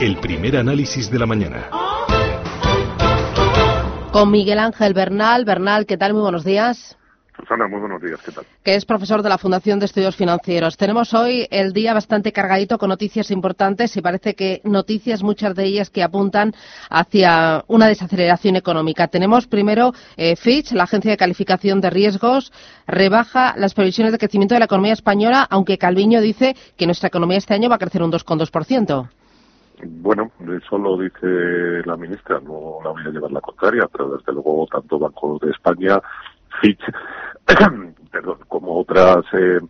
El primer análisis de la mañana. Con Miguel Ángel Bernal. Bernal, ¿qué tal? Muy buenos días. Susana, muy buenos días, ¿qué tal? Que es profesor de la Fundación de Estudios Financieros. Tenemos hoy el día bastante cargadito con noticias importantes y parece que noticias, muchas de ellas que apuntan hacia una desaceleración económica. Tenemos primero eh, Fitch, la agencia de calificación de riesgos, rebaja las previsiones de crecimiento de la economía española, aunque Calviño dice que nuestra economía este año va a crecer un 2,2%. Bueno, eso lo dice la ministra, no la voy a llevar la contraria, pero desde luego tanto Banco de España, Fitch, perdón, como otras eh,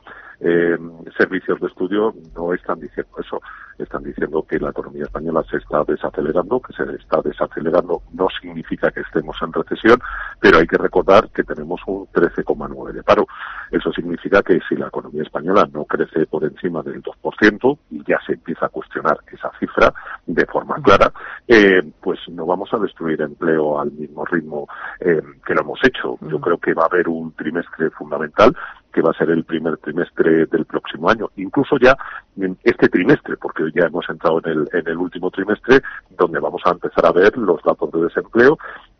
eh, servicios de estudio no están diciendo eso. Están diciendo que la economía española se está desacelerando, que se está desacelerando no significa que estemos en recesión, pero hay que recordar que tenemos un 13,9 de paro. Eso significa que si la economía española no crece por encima del 2%, y ya se empieza a cuestionar esa cifra de forma clara, eh, pues no vamos a destruir empleo al mismo ritmo eh, que lo hemos hecho. Yo creo que va a haber un trimestre fundamental que va a ser el primer trimestre del próximo año, incluso ya en este trimestre, porque ya hemos entrado en el, en el último trimestre, donde vamos a empezar a ver los datos de desempleo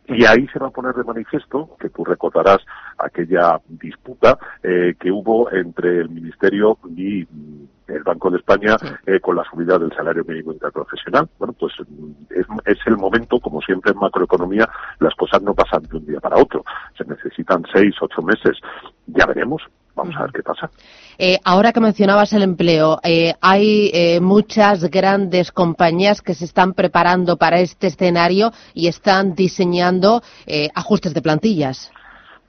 y ahí se va a poner de manifiesto, que tú recordarás aquella disputa eh, que hubo entre el Ministerio y el Banco de España eh, con la subida del salario mínimo interprofesional. Bueno, pues es, es, el momento, como siempre en macroeconomía, las cosas no pasan de un día para otro. Se necesitan seis, ocho meses. Ya veremos. Vamos a ver qué pasa. Eh, ahora que mencionabas el empleo, eh, hay eh, muchas grandes compañías que se están preparando para este escenario y están diseñando ajustes de plantillas.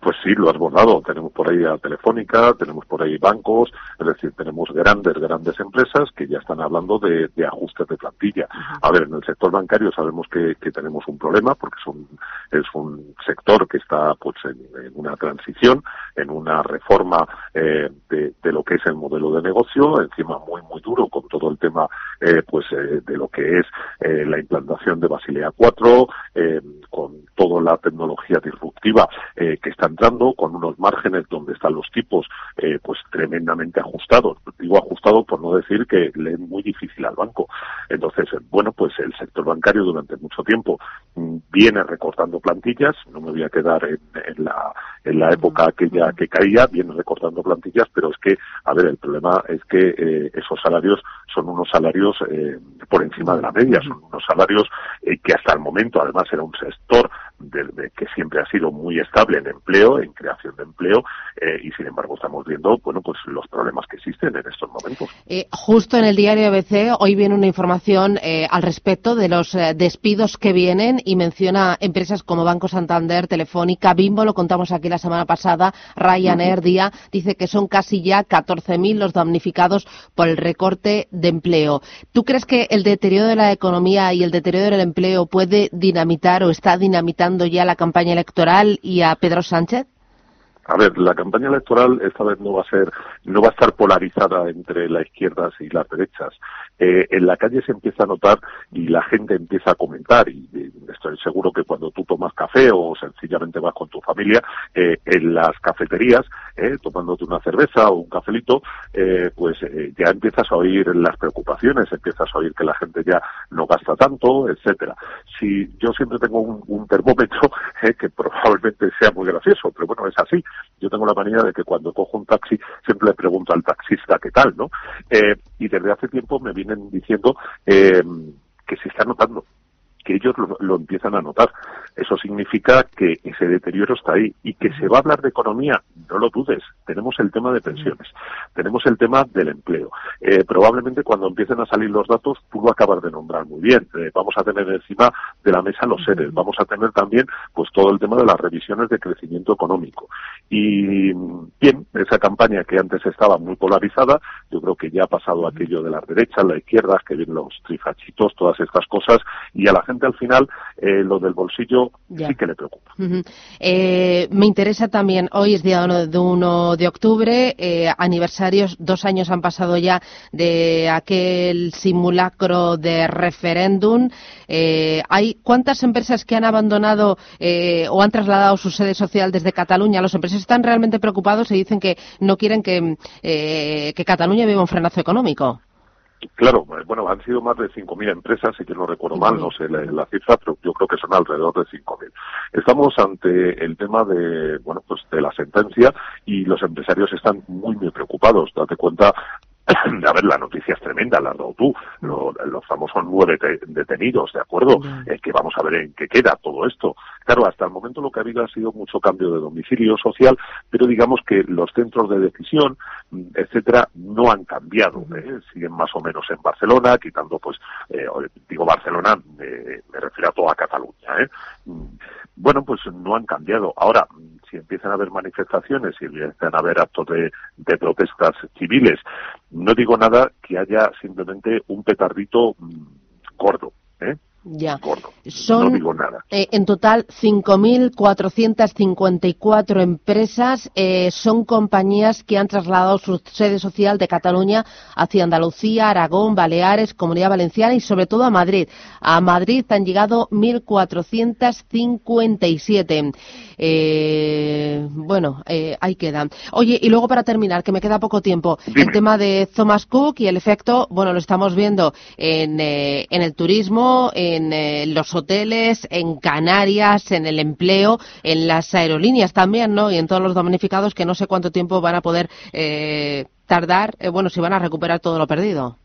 Pues sí, lo has bordado. Tenemos por ahí a Telefónica, tenemos por ahí bancos, es decir, tenemos grandes, grandes empresas que ya están hablando de, de ajustes de plantilla. A ver, en el sector bancario sabemos que, que tenemos un problema porque es un, es un sector que está pues en, en una transición, en una reforma eh, de, de, lo que es el modelo de negocio, encima muy, muy duro con todo el tema eh, pues eh, de lo que es eh, la implantación de Basilea 4, eh, con toda la tecnología disruptiva eh, que está entrando con unos márgenes donde están los tipos eh, pues tremendamente ajustados. Digo ajustado por no decir que le es muy difícil al banco. Entonces, bueno, pues el sector bancario durante mucho tiempo mm, viene recortando plantillas, no me voy a quedar en, en la en la época aquella que caía, viene recortando plantillas, pero es que, a ver, el problema es que eh, esos salarios son unos salarios eh, por encima de la media, son unos salarios eh, que hasta el momento además era un sector de, de, que siempre ha sido muy estable en empleo, en creación de empleo, eh, y sin embargo estamos viendo, bueno, pues los problemas que existen en estos momentos. Eh, justo en el diario ABC hoy viene una información eh, al respecto de los despidos que vienen y menciona empresas como Banco Santander, Telefónica, Bimbo, lo contamos aquí la semana pasada, Ryanair, Día, dice que son casi ya 14.000 los damnificados por el recorte de empleo. ¿Tú crees que el deterioro de la economía y el deterioro del empleo puede dinamitar o está dinamitando ya la campaña electoral y a Pedro Sánchez? A ver, la campaña electoral esta vez no va a ser, no va a estar polarizada entre las izquierdas y las derechas. Eh, en la calle se empieza a notar y la gente empieza a comentar y, estoy seguro que cuando tú tomas café o sencillamente vas con tu familia eh, en las cafeterías eh, tomándote una cerveza o un cafelito eh, pues ya empiezas a oír las preocupaciones empiezas a oír que la gente ya no gasta tanto etcétera si yo siempre tengo un, termómetro eh, que probablemente sea muy gracioso pero bueno es así. Yo tengo la manía de que cuando cojo un taxi siempre le pregunto al taxista qué tal no y desde hace tiempo me vienen diciendo eh, que se está notando que ellos lo, empiezan a notar. Eso significa que ese deterioro está ahí y que se va a hablar de economía, no lo dudes. Tenemos el tema de pensiones, tenemos el tema del empleo. Eh, probablemente cuando empiecen a salir los datos, tú lo acabas de nombrar muy bien. Eh, vamos a tener encima de la mesa los seres, vamos a tener también pues todo el tema de las revisiones de crecimiento económico. Y bien, esa campaña que antes estaba muy polarizada, yo creo que ya ha pasado aquello de las derechas, la izquierda, que vienen los trifachitos, todas estas cosas, y a la gente al final eh, lo del bolsillo sí que le preocupa. Eh, me interesa también, hoy es día 1 de, 1 de octubre, eh, aniversarios, dos años han pasado ya de aquel simulacro de referéndum. ¿Hay cuántas empresas que han abandonado o han trasladado su sede social desde Cataluña? Los empresarios están realmente preocupados y dicen que no quieren que, que Cataluña viva un frenazo económico. Claro, eh, bueno, han sido más de 5.000 empresas, si que no recuerdo mal, no sé la, cifra, pero yo creo que son alrededor de 5.000. Estamos ante el tema de, bueno, pues de la sentencia y los empresarios están muy, muy preocupados. Date cuenta a ver, la noticia es tremenda, la has dado tú, los famosos nueve detenidos, ¿de acuerdo? Eh, que vamos a ver en qué queda todo esto. Claro, hasta el momento lo que ha habido ha sido mucho cambio de domicilio social, pero digamos que los centros de decisión, mm, etcétera, no han cambiado. ¿eh? Siguen más o menos en Barcelona, quitando, pues, eh, digo Barcelona, me refiero a toda Cataluña. ¿eh? Mm, bueno, pues no han cambiado. Ahora, si empiezan a haber manifestaciones, si empiezan a haber actos de, protestas civiles, no digo nada que haya simplemente un petardito mm, gordo. ¿eh? Ya. Son eh, en total 5.454 empresas. Eh, son compañías que han trasladado su sede social de Cataluña hacia Andalucía, Aragón, Baleares, Comunidad Valenciana y sobre todo a Madrid. A Madrid han llegado 1.457. Eh, bueno, eh, ahí queda. Oye, y luego para terminar, que me queda poco tiempo, el tema de Thomas Cook y el efecto, bueno, lo estamos viendo en, eh, en el turismo, en eh, los hoteles, en Canarias, en el empleo, en las aerolíneas también, ¿no? Y en todos los damnificados que no sé cuánto tiempo van a poder eh, tardar, eh, bueno, si van a recuperar todo lo perdido.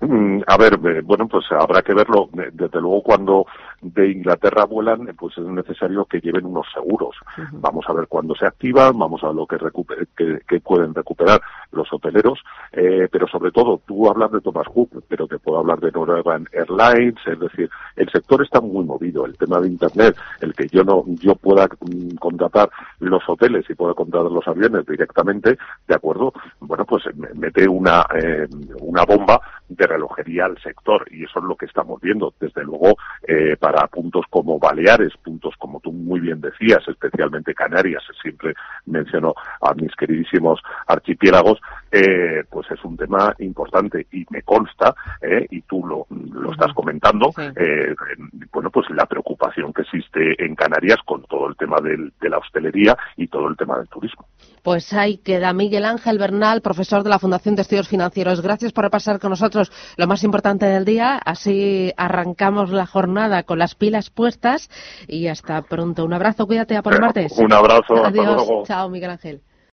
Mm, a ver, bueno, pues habrá que verlo. Desde luego, cuando de Inglaterra vuelan, pues es necesario que lleven unos seguros. Vamos a ver cuándo se activan, vamos a ver lo que, que, pueden recuperar los hoteleros, eh, pero sobre todo, tú hablas de Thomas Cook, pero te puedo hablar de Norwegian Airlines, es decir, el sector está muy movido. El tema de Internet, el que yo no yo pueda mm, contratar los hoteles y pueda contratar los aviones directamente, ¿de acuerdo? Bueno, pues mete una, eh, una bomba de relojería al sector y eso es lo que estamos viendo. Desde luego, eh, para puntos como Baleares, puntos como tú muy bien decías, especialmente Canarias, siempre menciono a mis queridísimos archipiélagos, eh, pues es un tema importante y me consta, eh, y tú lo, lo estás comentando, eh, bueno, pues la preocupación que existe en Canarias con todo el tema del, de la hostelería y todo el tema del turismo. Pues ahí queda Miguel Ángel Bernal, profesor de la Fundación de Estudios Financieros. Gracias por repasar con nosotros lo más importante del día. Así arrancamos la jornada con las pilas puestas y hasta pronto. Un abrazo, cuídate a por el martes. Un abrazo, Adiós. Chao, Miguel Ángel.